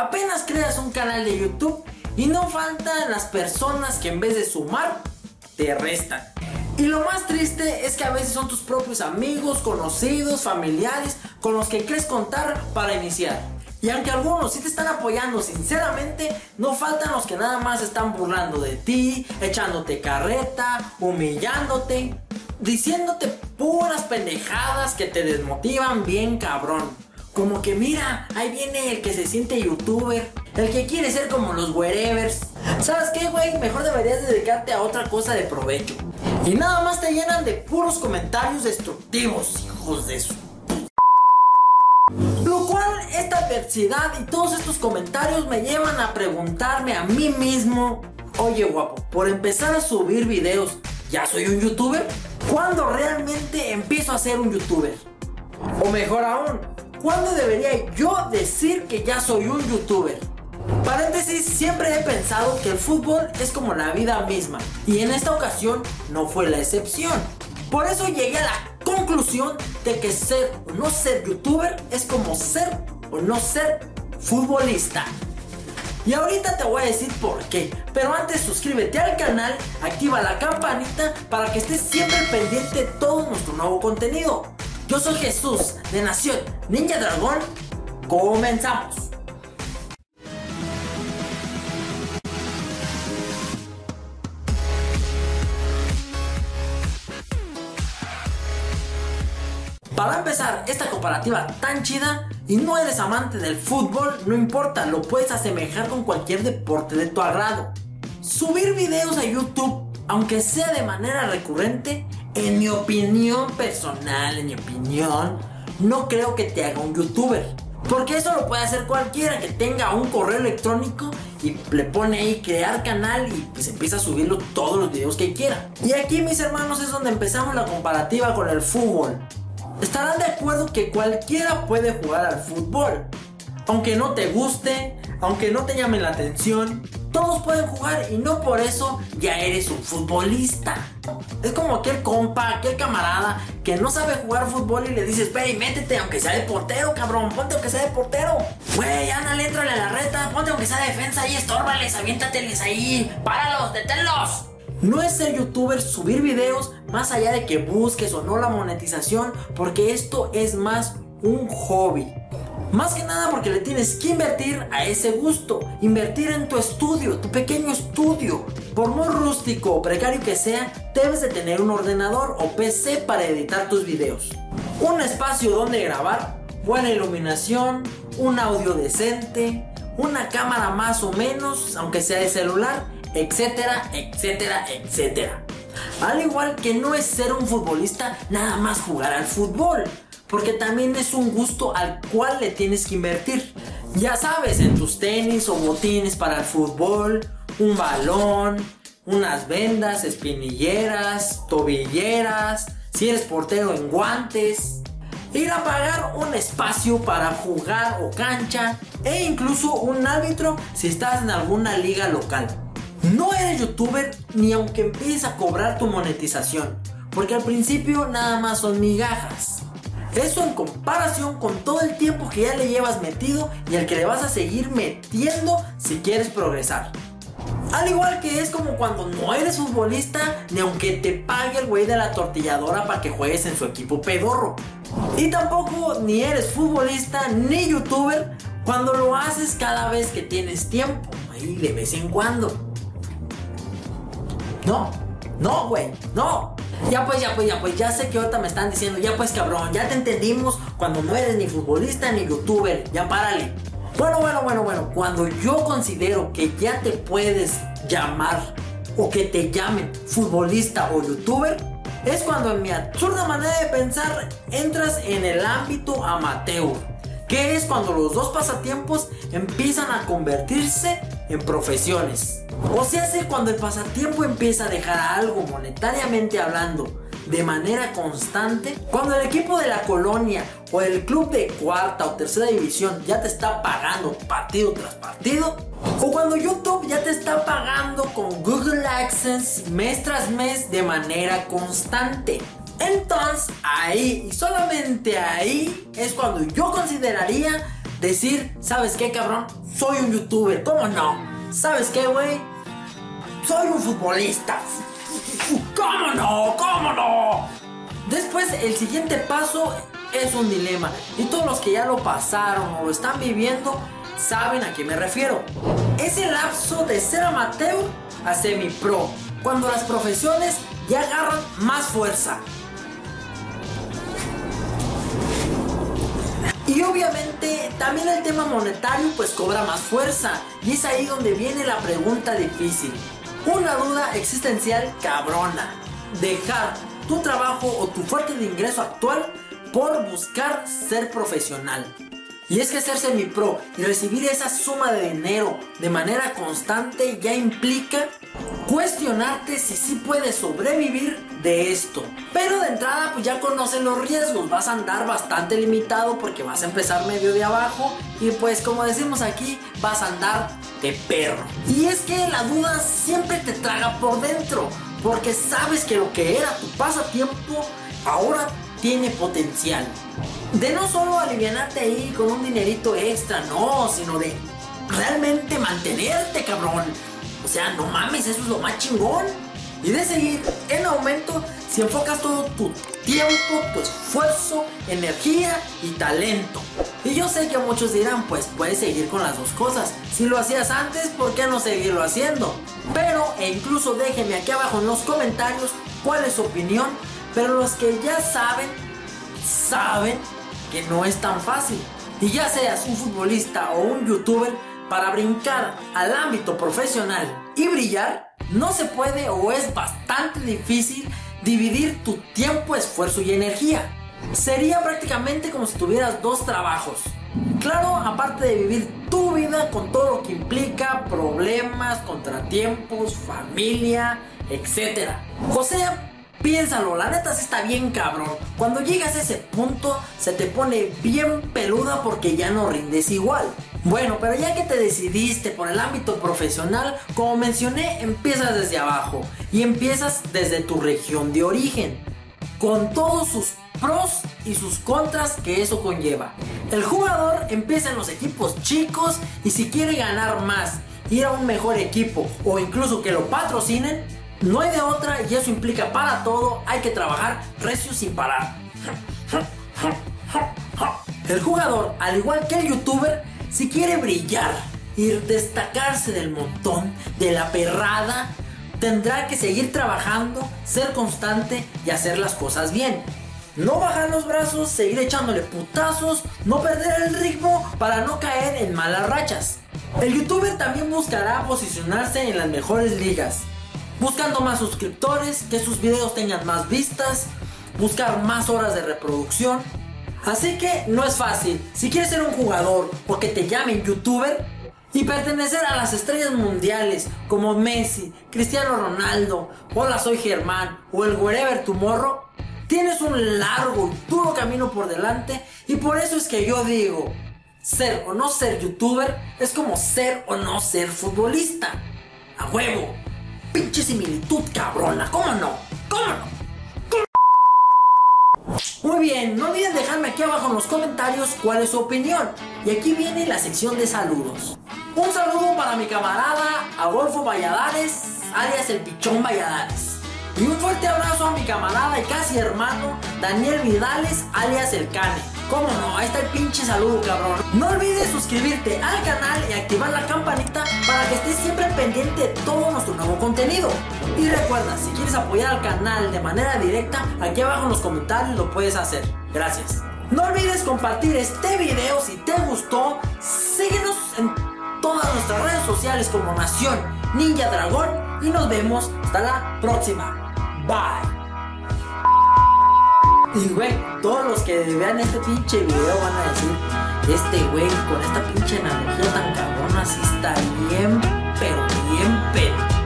apenas creas un canal de YouTube y no faltan las personas que en vez de sumar, te restan. Y lo más triste es que a veces son tus propios amigos, conocidos, familiares con los que crees contar para iniciar. Y aunque algunos sí te están apoyando sinceramente, no faltan los que nada más están burlando de ti, echándote carreta, humillándote, diciéndote puras pendejadas que te desmotivan bien cabrón. Como que mira, ahí viene el que se siente youtuber, el que quiere ser como los wherevers. ¿Sabes qué, güey? Mejor deberías dedicarte a otra cosa de provecho. Y nada más te llenan de puros comentarios destructivos, hijos de su lo cual, esta adversidad y todos estos comentarios me llevan a preguntarme a mí mismo, oye guapo, por empezar a subir videos, ¿ya soy un youtuber? ¿Cuándo realmente empiezo a ser un youtuber? O mejor aún, ¿cuándo debería yo decir que ya soy un youtuber? Paréntesis, siempre he pensado que el fútbol es como la vida misma y en esta ocasión no fue la excepción. Por eso llegué a la conclusión de que ser o no ser youtuber es como ser o no ser futbolista. Y ahorita te voy a decir por qué. Pero antes suscríbete al canal, activa la campanita para que estés siempre pendiente de todo nuestro nuevo contenido. Yo soy Jesús de Nación Ninja Dragón. Comenzamos. Para empezar esta comparativa tan chida y no eres amante del fútbol, no importa, lo puedes asemejar con cualquier deporte de tu agrado. Subir videos a YouTube, aunque sea de manera recurrente, en mi opinión personal, en mi opinión, no creo que te haga un youtuber. Porque eso lo puede hacer cualquiera que tenga un correo electrónico y le pone ahí crear canal y pues empieza a subirlo todos los videos que quiera. Y aquí mis hermanos es donde empezamos la comparativa con el fútbol estarán de acuerdo que cualquiera puede jugar al fútbol. Aunque no te guste, aunque no te llame la atención, todos pueden jugar y no por eso ya eres un futbolista. Es como aquel compa, aquel camarada que no sabe jugar fútbol y le dices, y métete aunque sea de portero, cabrón, ponte aunque sea de portero. Güey, ándale, entrale a la reta, ponte aunque sea de defensa y estórbales, aviéntateles ahí, páralos, deténlos. No es ser youtuber subir videos más allá de que busques o no la monetización, porque esto es más un hobby. Más que nada porque le tienes que invertir a ese gusto, invertir en tu estudio, tu pequeño estudio. Por muy rústico o precario que sea, debes de tener un ordenador o PC para editar tus videos. Un espacio donde grabar, buena iluminación, un audio decente, una cámara más o menos, aunque sea de celular, etcétera, etcétera, etcétera. Al igual que no es ser un futbolista nada más jugar al fútbol, porque también es un gusto al cual le tienes que invertir. Ya sabes, en tus tenis o botines para el fútbol, un balón, unas vendas, espinilleras, tobilleras, si eres portero en guantes, ir a pagar un espacio para jugar o cancha e incluso un árbitro si estás en alguna liga local. No eres youtuber ni aunque empieces a cobrar tu monetización, porque al principio nada más son migajas. Eso en comparación con todo el tiempo que ya le llevas metido y el que le vas a seguir metiendo si quieres progresar. Al igual que es como cuando no eres futbolista, ni aunque te pague el güey de la tortilladora para que juegues en su equipo pedorro. Y tampoco ni eres futbolista ni youtuber cuando lo haces cada vez que tienes tiempo, ahí de vez en cuando. No, no, güey, no. Ya pues, ya pues, ya pues, ya sé que ahorita me están diciendo, ya pues cabrón, ya te entendimos cuando no eres ni futbolista ni youtuber, ya párale. Bueno, bueno, bueno, bueno, cuando yo considero que ya te puedes llamar o que te llamen futbolista o youtuber, es cuando en mi absurda manera de pensar entras en el ámbito amateur, que es cuando los dos pasatiempos empiezan a convertirse en profesiones. O se hace cuando el pasatiempo empieza a dejar algo monetariamente hablando de manera constante, cuando el equipo de la colonia o el club de cuarta o tercera división ya te está pagando partido tras partido, o cuando YouTube ya te está pagando con Google AdSense mes tras mes de manera constante. Entonces ahí y solamente ahí es cuando yo consideraría decir, ¿sabes qué, cabrón? Soy un youtuber, ¿cómo no? ¿Sabes qué, güey? Soy un futbolista. ¿Cómo no? ¿Cómo no? Después, el siguiente paso es un dilema. Y todos los que ya lo pasaron o lo están viviendo saben a qué me refiero. Es el lapso de ser amateur a semi-pro, cuando las profesiones ya agarran más fuerza. Y obviamente también el tema monetario pues cobra más fuerza. Y es ahí donde viene la pregunta difícil. Una duda existencial cabrona. Dejar tu trabajo o tu fuerte de ingreso actual por buscar ser profesional. Y es que ser semi-pro y recibir esa suma de dinero de manera constante ya implica cuestionarte si sí puedes sobrevivir de esto. Pero de entrada pues ya conoces los riesgos, vas a andar bastante limitado porque vas a empezar medio de abajo y pues como decimos aquí vas a andar de perro. Y es que la duda siempre te traga por dentro porque sabes que lo que era tu pasatiempo ahora tiene potencial. De no solo alivianarte ahí con un dinerito extra, no, sino de realmente mantenerte, cabrón. O sea, no mames, eso es lo más chingón. Y de seguir en aumento si enfocas todo tu tiempo, tu esfuerzo, energía y talento. Y yo sé que muchos dirán, pues puedes seguir con las dos cosas. Si lo hacías antes, ¿por qué no seguirlo haciendo? Pero, e incluso déjenme aquí abajo en los comentarios cuál es su opinión pero los que ya saben, saben que no es tan fácil. Y ya seas un futbolista o un youtuber, para brincar al ámbito profesional y brillar, no se puede o es bastante difícil dividir tu tiempo, esfuerzo y energía. Sería prácticamente como si tuvieras dos trabajos. Claro, aparte de vivir tu vida con todo lo que implica, problemas, contratiempos, familia, etc. José Piénsalo, la neta sí está bien cabrón. Cuando llegas a ese punto se te pone bien peluda porque ya no rindes igual. Bueno, pero ya que te decidiste por el ámbito profesional, como mencioné, empiezas desde abajo y empiezas desde tu región de origen, con todos sus pros y sus contras que eso conlleva. El jugador empieza en los equipos chicos y si quiere ganar más, ir a un mejor equipo o incluso que lo patrocinen, no hay de otra y eso implica para todo, hay que trabajar recio sin parar. El jugador, al igual que el youtuber, si quiere brillar y destacarse del montón, de la perrada, tendrá que seguir trabajando, ser constante y hacer las cosas bien. No bajar los brazos, seguir echándole putazos, no perder el ritmo para no caer en malas rachas. El youtuber también buscará posicionarse en las mejores ligas, buscando más suscriptores, que sus videos tengan más vistas, buscar más horas de reproducción. Así que no es fácil. Si quieres ser un jugador o que te llamen youtuber y pertenecer a las estrellas mundiales como Messi, Cristiano Ronaldo, Hola soy Germán o el Wherever Tomorrow, tienes un largo y duro camino por delante y por eso es que yo digo, ser o no ser youtuber es como ser o no ser futbolista. A huevo pinche similitud cabrona, ¿cómo no? ¿Cómo no? Muy bien, no olviden dejarme aquí abajo en los comentarios cuál es su opinión. Y aquí viene la sección de saludos. Un saludo para mi camarada Adolfo Valladares, alias el Pichón Valladares. Y un fuerte abrazo a mi camarada y casi hermano Daniel Vidales, alias el Cane. ¿Cómo no? Ahí está el pinche saludo, cabrón. No olvides suscribirte al canal y activar la campanita para que estés siempre pendiente de todo nuestro nuevo contenido. Y recuerda, si quieres apoyar al canal de manera directa, aquí abajo en los comentarios lo puedes hacer. Gracias. No olvides compartir este video si te gustó. Síguenos en todas nuestras redes sociales como Nación Ninja Dragón y nos vemos hasta la próxima. Bye. Y güey, todos los que vean este pinche video van a decir, este güey con esta pinche analogía tan cabrona, así está bien, pero bien, pero.